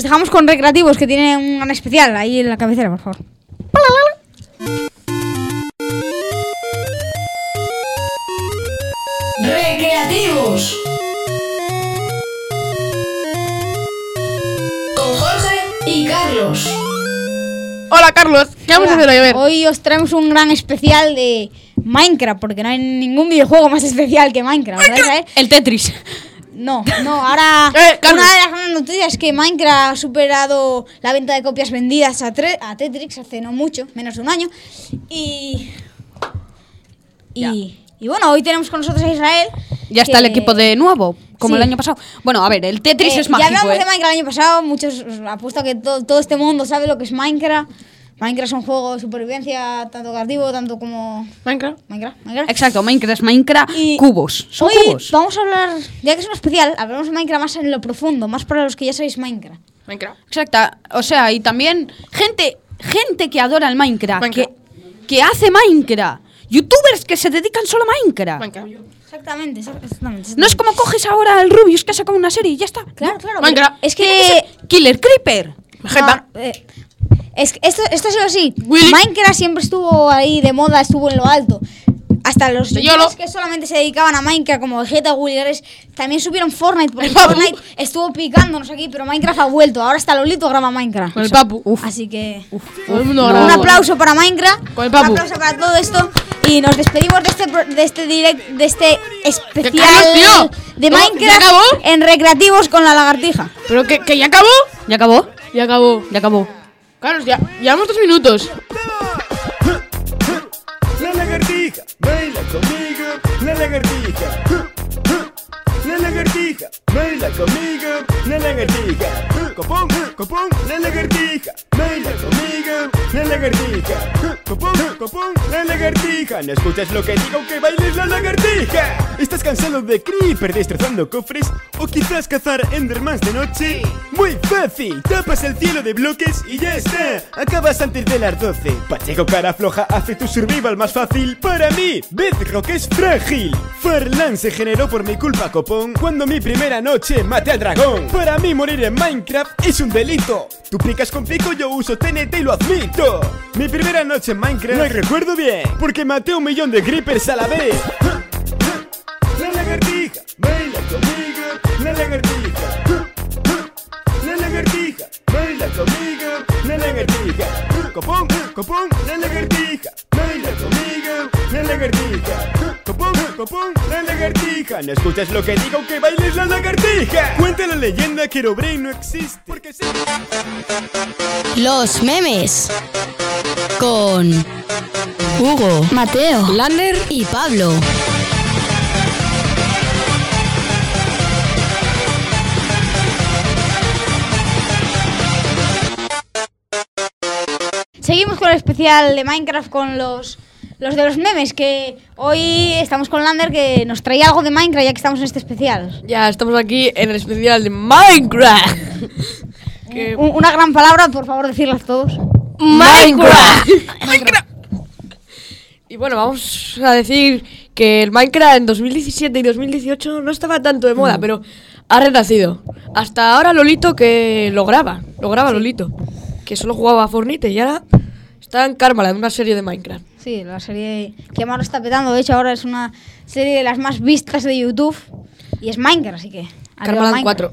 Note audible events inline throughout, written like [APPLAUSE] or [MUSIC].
Os dejamos con recreativos que tienen un gran especial ahí en la cabecera, por favor. Recreativos. Con Jorge y Carlos. Hola Carlos, ¿qué vamos a hacer hoy? A ver. Hoy os traemos un gran especial de Minecraft, porque no hay ningún videojuego más especial que Minecraft, ¿verdad? El Tetris. No, no, ahora [LAUGHS] Eh, una de las grandes noticias es que Minecraft ha superado la venta de copias vendidas a, tre- a Tetris hace no mucho, menos de un año. Y. Y, y bueno, hoy tenemos con nosotros a Israel. Ya está el equipo de nuevo, como Sí. el año pasado. Bueno, a ver, el Tetris Eh, es mágico. Ya hablamos ¿eh? de Minecraft el año pasado, muchos os apuesto a que to- todo este mundo sabe lo que es Minecraft. Minecraft es un juego de supervivencia tanto creativo, tanto como Minecraft. Minecraft. Minecraft. Exacto, Minecraft es Minecraft, Y cubos. Son hoy cubos. vamos a hablar, ya que es un especial, hablaremos de Minecraft más en lo profundo, más para los que ya sabéis Minecraft. Minecraft. Exacta. O sea, y también gente, gente que adora el Minecraft, Minecraft. Que, que hace Minecraft. Youtubers que se dedican solo a Minecraft. Minecraft. Exactamente, exact- exactamente. No es como coges ahora el Rubius que ha sacado una serie y ya está. Claro, claro. Minecraft. Es que... Killer Creeper. No, eh, es que esto, esto ha sido así. Willy. Minecraft siempre estuvo ahí de moda, estuvo en lo alto. Hasta los youtubers que solamente se dedicaban a Minecraft, como Vegeta, Willy Rex, también subieron Fortnite, porque El Papu. Fortnite estuvo picándonos aquí, pero Minecraft ha vuelto. Ahora hasta Lolito graba Minecraft. Con el papu. Así que mundo un aplauso para Minecraft, Con el un Papu. aplauso para todo esto y nos despedimos de este pro- de este direct, de este especial de ¿No? ¿Ya Minecraft acabó? en recreativos con la lagartija. ¿Pero que, que ya acabó? ¿Ya acabó? Ya acabó. Ya acabó. Carlos, ya. Llevamos dos minutos. La lagartija, baila conmigo, la lagartija. La lagartija, baila conmigo, la lagartija. Copón, copón, la lagartija, baila conmigo, la lagartija. Copón, copón, la lagartija. No escuchas lo que digo que bailes la lagartija. ¿Estás cansado de creeper destrozando cofres? ¿O quizás cazar endermans de noche? Muy fácil, tapas el cielo de bloques y ya está. Acabas antes de las 12. Pacheco cara floja hace tu survival más fácil. Para mí, Bedrock es frágil. Farlan se generó por mi culpa, copón. Cuando mi primera noche maté al dragón. Para mí, morir en Minecraft es un delito. Tú picas con pico, yo uso TNT y lo admito. Mi primera noche en Minecraft la recuerdo bien. Porque maté un millón de creepers a la vez. La lagartija, baila conmigo, la lagartija. La lagartija, baila conmigo, la lagartija. Copón, copón, la lagartija, baila conmigo, la lagartija. La lagartija. No escuchas lo que digo que bailes la lagartija. Cuenta la leyenda que Herobrine no existe. Porque se... Los memes. Con Hugo, Mateo. Lander y Pablo. Seguimos con el especial de Minecraft con los los de los memes, que hoy estamos con Lander que nos traía algo de Minecraft ya que estamos en este especial. Ya estamos aquí en el especial de Minecraft. [LAUGHS] Que- una gran palabra, por favor, decirlas todos. Minecraft. Y bueno, vamos a decir que el Minecraft en 2017 y 2018 no estaba tanto de moda, pero ha renacido. Hasta ahora Lolito que lo graba, lo graba Lolito, que solo jugaba a Fortnite y ahora está en Karmala, en una serie de Minecraft. Sí, la serie que más lo está petando. De hecho, ahora es una serie de las más vistas de YouTube. Y es Minecraft, así que. Minecraft. 4.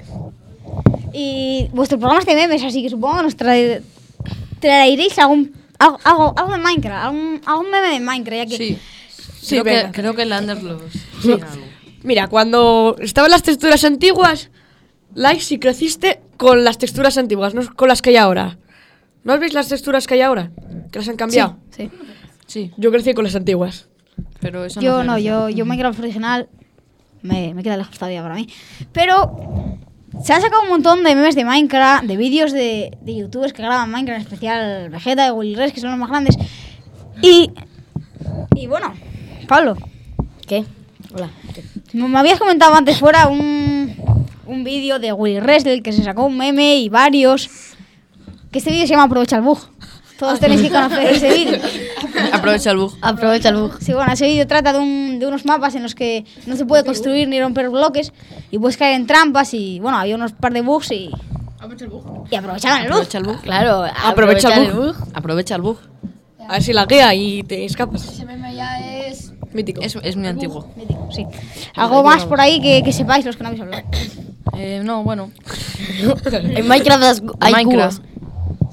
Y vuestro programa es de memes, así que supongo que nos trae- traeréis algún, algo, algo, algo de Minecraft, algún, algún meme de Minecraft, ya que Sí. Sí, creo, venga. que, creo que Lander los... Sí. Mira, cuando estaban las texturas antiguas, like si creciste con las texturas antiguas, no con las que hay ahora. ¿No veis las texturas que hay ahora? Que las han cambiado. Sí. Sí, Yo crecí con las antiguas. pero eso Yo no, yo, yo Minecraft original me, me queda lejos todavía para mí. Pero se han sacado un montón de memes de Minecraft, de vídeos de, de youtubers que graban Minecraft, en especial Vegeta y Willy Res, que son los más grandes. Y, y bueno, Pablo, ¿Qué? Hola. me me habías comentado antes fuera un, un vídeo de Willy Res del que se sacó un meme y varios. Que este vídeo se llama Aprovecha el bug. Todos tenéis que conocer ese vídeo. [LAUGHS] Aprovecha el bug. Aprovecha el bug. Sí, bueno, ese vídeo trata de, un- de unos mapas en los que no se puede construir ni romper bloques y puedes caer en trampas y bueno, había unos par de bugs y... Y aprovechaban el bug. Aprovecha el bug. Claro, Aprovecha el aprovechar Aprovecha el bug. A ver si la guía y te escapas. Ese meme ya es. Mítico. Es, es muy antiguo. Sí. Algo más por ahí que, que sepáis los que no habéis hablado. Eh, no, bueno. [LAUGHS] En Minecraft has- hay Minecraft.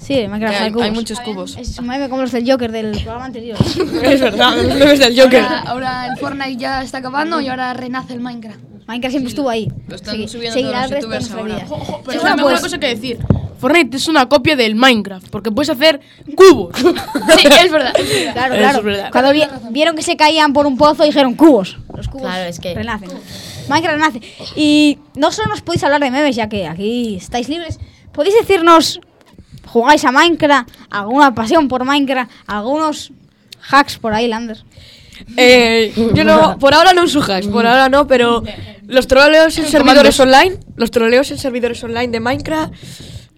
Sí, Minecraft hay, hay, cubos. hay muchos cubos. Es como los del Joker del programa anterior. [LAUGHS] es verdad, [LAUGHS] los memes del Joker. Ahora, ahora el Fortnite ya está acabando y ahora renace el Minecraft. Minecraft siempre estuvo ahí. Lo están Segui- subiendo seguirá todos los youtubers pero bueno, tengo una pues- cosa que decir. Fortnite es una copia del Minecraft, porque puedes hacer cubos. [LAUGHS] Sí, es verdad. Claro, claro. es verdad. Cuando vi- vieron que se caían por un pozo, dijeron cubos. Los cubos Claro, es que- renacen. Minecraft renace. Y no solo nos podéis hablar de memes, ya que aquí estáis libres. ¿Podéis decirnos, jugáis a Minecraft, alguna pasión por Minecraft, algunos hacks por ahí, Lander? Eh, yo no, por ahora no uso hacks, por ahora no, pero los troleos en servidores online, los troleos en servidores online de Minecraft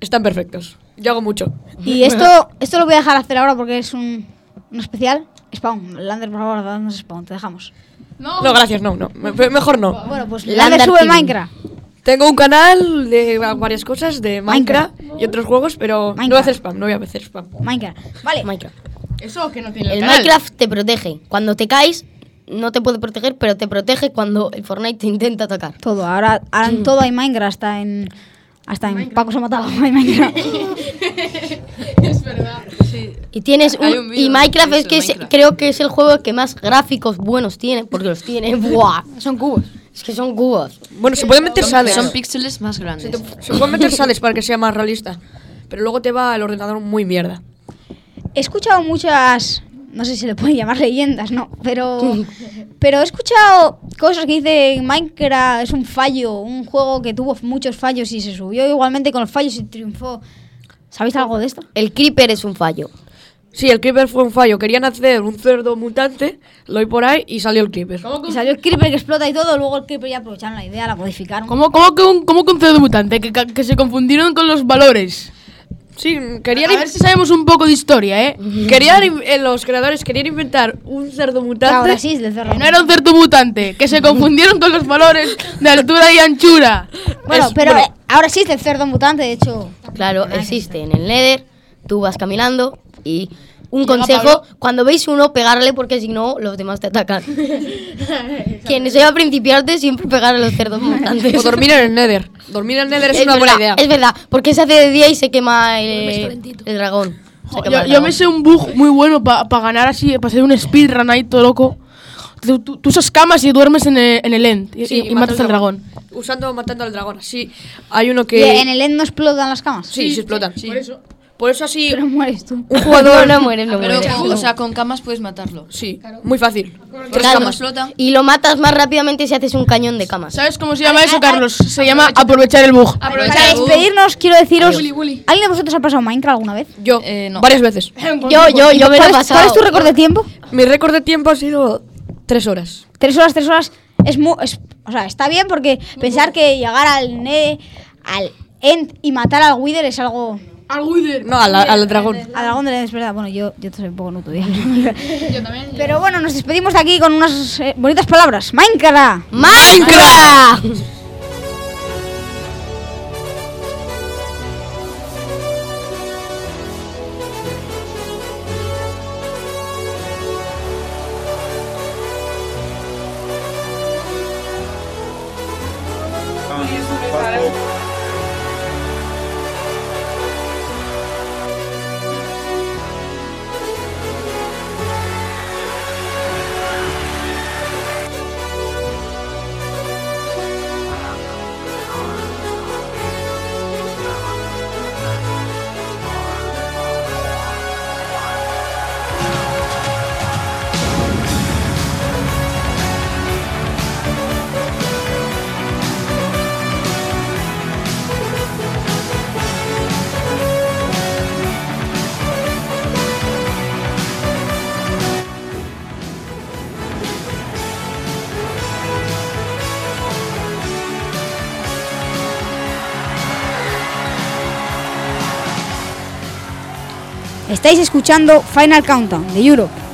están perfectos. Yo hago mucho. Y esto, esto lo voy a dejar hacer ahora porque es un, un especial. Spawn, Lander, por favor, danos Spawn, te dejamos. No, gracias, no, no. me- mejor no. Bueno, pues Lander Lander sube. Minecraft. Tengo un canal de va- varias cosas, de Minecraft y otros juegos, pero no voy a hacer spam, no voy a hacer spam. Minecraft. Vale. Minecraft. Eso que no tiene El canal. Minecraft te protege. Cuando te caes, no te puede proteger, pero te protege cuando el Fortnite te intenta atacar. Todo, ahora, ahora en todo hay Minecraft, hasta en. Hasta en Paco se ha matado, [LAUGHS] hay Minecraft. [LAUGHS] Y tienes un, Hay un vídeo y Minecraft es que es- creo que es el juego que más gráficos buenos tiene, porque los tiene. [LAUGHS] ¡Buah! Son cubos. Es que son cubos. Bueno, se pueden meter sales. Son píxeles más grandes. Se pueden meter sales para que sea más realista. Pero luego te va el ordenador muy mierda. He escuchado muchas. No sé si se le puede [LAUGHS] llamar leyendas, no. Pero. Pero he escuchado cosas que dicen Minecraft es un fallo, un juego que tuvo muchos fallos y se subió igualmente con los fallos y triunfó. ¿Sabéis algo de esto? El Creeper es un fallo. Sí, el Creeper fue un fallo. Querían hacer un cerdo mutante, lo vi por ahí y salió el Creeper. Y salió el creeper que explota y todo, luego el creeper ya aprovecharon la idea, la modificaron. ¿Cómo, cómo que un, cómo que un cerdo mutante? Que, que- que se confundieron con los valores. Sí, A querían, ver si sabemos un poco de historia, ¿eh? querían eh, los creadores querían inventar un cerdo mutante. Ahora sí cerro. Que no era un cerdo mutante, que se confundieron con los valores de altura y anchura. Bueno, Es- pero bueno. eh, ahora sí es del cerdo mutante, de hecho. Claro, existe en el Nether. Tú vas caminando y un Llega consejo, Pablo. cuando veis uno, pegarle porque si no, los demás te atacan. [LAUGHS] Quien sea principiante, siempre pegar a los cerdos [LAUGHS] mutantes. O dormir en el Nether. Dormir en el Nether es, una verdad, buena idea. Es verdad, porque se hace de día y se quema el, el dragón. Se quema Yo, el yo me dragón. sé un bug muy bueno para ganar así, para hacer un speedrun ahí todo loco. Tú, tú- tú usas camas y duermes en el, en el end y, Sí, y- y matas al dragón. Usando, matando al dragón. Así, hay uno ¿Y que... en el end no explotan las camas? Sí, se explotan. Por eso. Por eso así, Pero mueres tú. un jugador... No, [LAUGHS] no mueres, no Pero, mueres. o sea, con camas puedes matarlo. Sí, muy fácil. Tres Claro, camas. explota. Y lo matas más rápidamente si haces un cañón de camas. ¿Sabes cómo se llama eso, Carlos? Se llama aprovechar el bug. Para despedirnos, quiero deciros. ¿Alguien de vosotros ha pasado Minecraft alguna vez? Yo, Eh, no. varias veces. [LAUGHS] Yo, yo, yo me lo he ¿Cuál es, pasado. cuál es tu récord de tiempo? Mi récord de tiempo ha sido tres horas. Tres horas, tres horas es muy. es- o sea, está bien porque pensar que llegar al ne, al end y matar al Wither es algo. Al Wither. No, al, al dragón. Al dragón de es verdad. Bueno, yo, yo soy un poco nuto. ya. [LAUGHS] Pero bueno, nos despedimos de aquí con unas eh, bonitas palabras. Minecraft. ¡Minecraft! Estáis escuchando Final Countdown de Europe.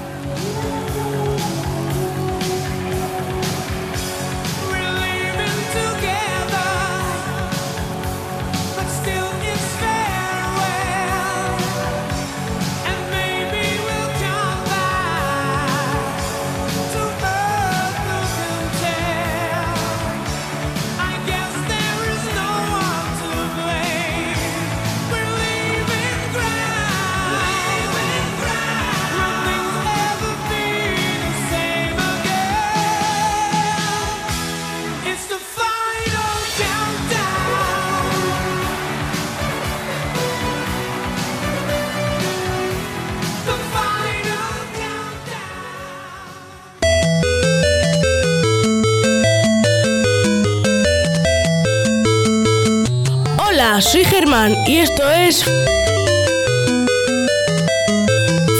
Hola, soy Germán y esto es.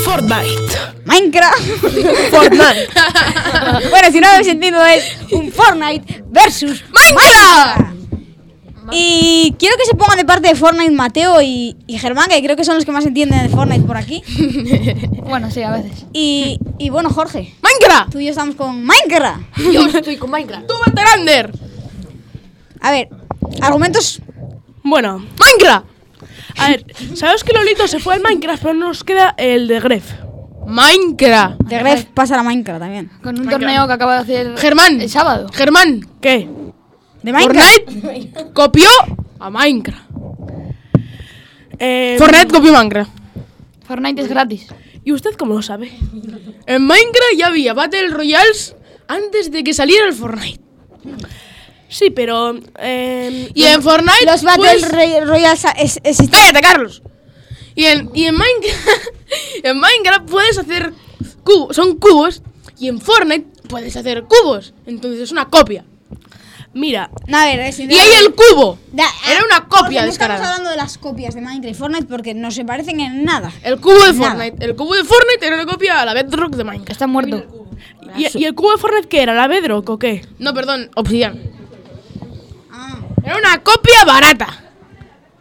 Fortnite. Minecraft. [LAUGHS] Fortnite. [LAUGHS] bueno, si no lo habéis entendido es un Fortnite versus Minecraft. Y quiero que se pongan de parte de Fortnite Mateo y, y Germán, que creo que son los que más entienden de Fortnite por aquí. [LAUGHS] Bueno, sí, a veces. Y, y bueno, Jorge, Minecraft. tú y yo estamos con Minecraft. Yo estoy con Minecraft. Tú Lander. A ver, argumentos. Bueno, Minecraft. A ver, ¿sabes que Lolito se fue al Minecraft, pero nos queda el de Gref? Minecraft. De Gref pasa a Minecraft también. Con un torneo que acaba de hacer Germán. el sábado. Germán, ¿qué? De Minecraft. Fortnite copió a Minecraft. Eh, Fortnite copió Minecraft. Fortnite es gratis. ¿Y usted cómo lo sabe? En Minecraft ya había Battle Royales antes de que saliera el Fortnite. Sí, pero... eh, y en Fortnite... Los Battle pues- Roy- Royales es, existen. ¡Cállate, Carlos! Y en, y en Minecraft... [LAUGHS] en Minecraft puedes hacer... Cubos, son cubos. Y en Fortnite puedes hacer cubos. Entonces es una copia. Mira. A ver, es Y hay el cubo. Da- Era una Jorge, copia no descarada. estamos hablando de las copias de Minecraft y Fortnite porque no se parecen en nada. El cubo de Nada. Fortnite. El cubo de Fortnite era una copia a la Bedrock de Minecraft. Está muerto. ¿Y, y el cubo de Fortnite qué era? ¿La Bedrock o qué? No, perdón, Obsidian. Era una copia barata.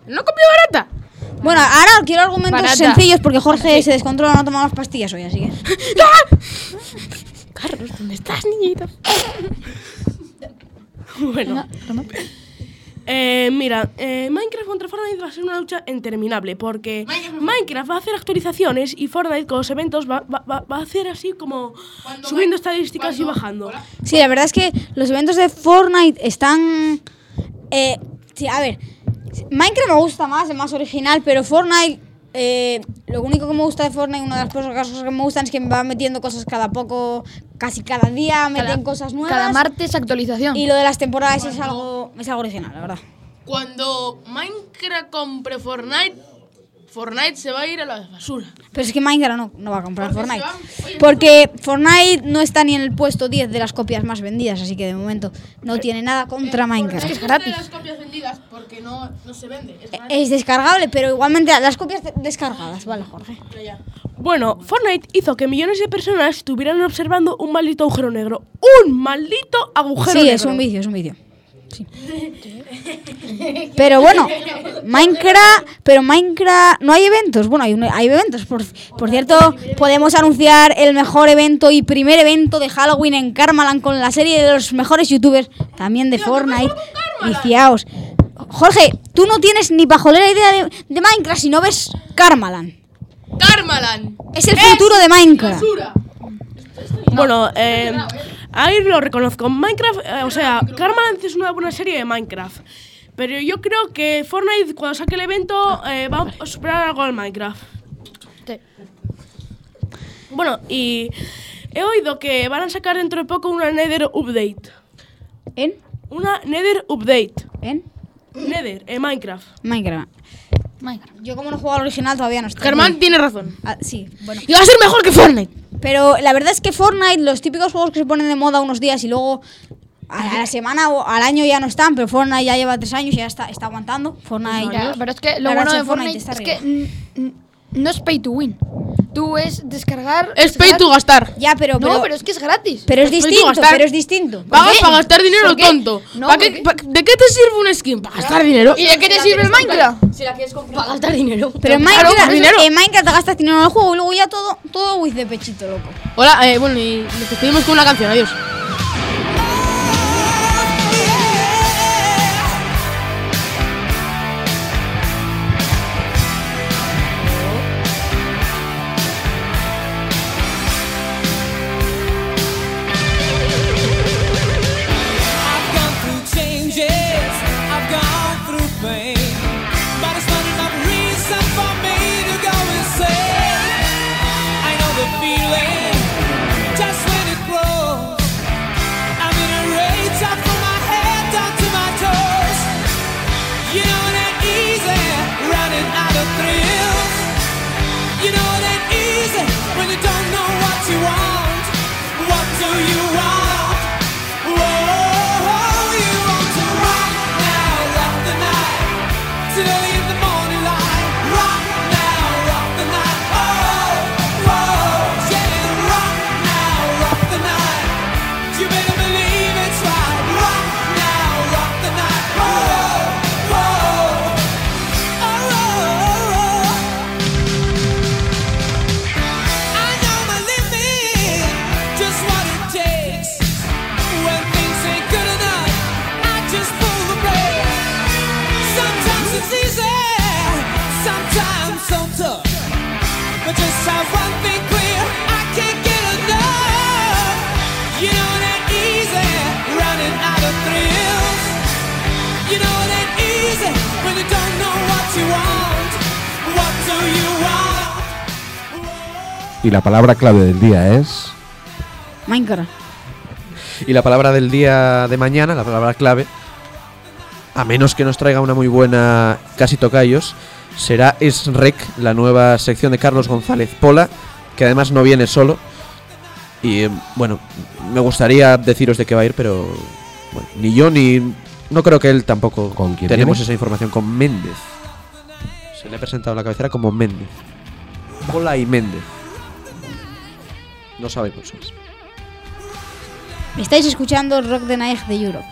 ¿Una copia barata? Bueno, ahora quiero argumentos Barata. sencillos porque Jorge se descontrola, no ha tomado las pastillas hoy, así que. [LAUGHS] Carlos, ¿dónde estás, niñito? [LAUGHS] bueno. Eh, mira, eh, Minecraft contra Fortnite va a ser una lucha interminable porque Minecraft va a hacer actualizaciones y Fortnite con los eventos va, va- va- va a hacer así como subiendo estadísticas y bajando. Sí, la verdad es que los eventos de Fortnite están. Eh, sí, a ver. Minecraft me gusta más, es más original, pero Fortnite. eh, lo único que me gusta de Fortnite, una de las cosas que me gustan es que me va metiendo cosas cada poco, casi cada día, meten cosas nuevas. Cada martes actualización. y lo de las temporadas es algo, es algo original, la verdad. Cuando Minecraft compre Fortnite, Fortnite se va a ir a la basura. Pero es que Minecraft no, no va a comprar Porque Fortnite. va- oye, Porque Fortnite no está ni en el puesto 10 de las copias más vendidas, así que de momento no tiene nada contra Minecraft. Es gratis. las copias vendidas porque no, no se vende. Es gratis. Es descargable, pero igualmente las copias de- descargadas, ¿vale, Jorge? Bueno, Fortnite hizo que millones de personas estuvieran observando un maldito agujero negro. ¡Un maldito agujero Sí, negro! es un vídeo, es un vídeo. Sí. Pero bueno, Minecraft, pero Minecraft no hay eventos. Bueno, hay, un- hay eventos. Por, por cierto, podemos anunciar el mejor evento y primer evento de Halloween en Karmaland con la serie de los mejores youtubers, también de Fortnite. Viciaos. Jorge, tú no tienes ni pajolera idea de, de Minecraft si no ves Karmaland. ¡Karmaland! Es el futuro de Minecraft. basura. Bueno, eh, ahí lo reconozco. Minecraft, eh, o sea, Karmaland es una buena serie de Minecraft. Pero yo creo que Fortnite, cuando saque el evento, eh, va a superar algo al Minecraft. Bueno, y he oído que van a sacar dentro de poco una Nether Update. ¿En? Una Nether Update. ¿En? Nether, en Minecraft. Minecraft. Minecraft. Yo como no juego al original todavía no estoy. Germán tiene razón. Ah, sí, bueno. Y va a ser mejor que Fortnite. Pero la verdad es que Fortnite, los típicos juegos que se ponen de moda unos días y luego a la semana o al año ya no están, pero Fortnite ya lleva tres años y ya está, está aguantando. Fortnite. Ya, pero es que lo La bueno de Fortnite está es que arriba. No es pay to win. Tú es descargar. Es pay to gastar. Ya, pero, pero, No, pero es que es gratis. pero es distinto, pero es distinto. Pagas para gastar dinero ¿Por qué? tonto. No, ¿Pa qué- porque- pa- ¿De qué te sirve una skin? Para gastar dinero. ¿Y de qué te sirve el Minecraft? Para gastar dinero. Pero en Minecraft, por dinero. en Minecraft te gastas dinero en el juego y luego ya todo, todo with de pechito, loco. Hola, eh, bueno, y nos despedimos con una canción. Adiós. Y la palabra clave del día es. Minecraft. Y la palabra del día de mañana, la palabra clave, a menos que nos traiga una muy buena casi tocayos, será Es Rec, la nueva sección de Carlos González Pola, que además no viene solo. Y eh, bueno, me gustaría deciros de qué va a ir, pero bueno, ni yo ni. No creo que él tampoco ¿Con quién tenemos viene? esa información. Con Méndez. Se le ha presentado la cabecera como Méndez. Pola y Méndez. No sabemos más. Estáis escuchando Rock the Night de Europe.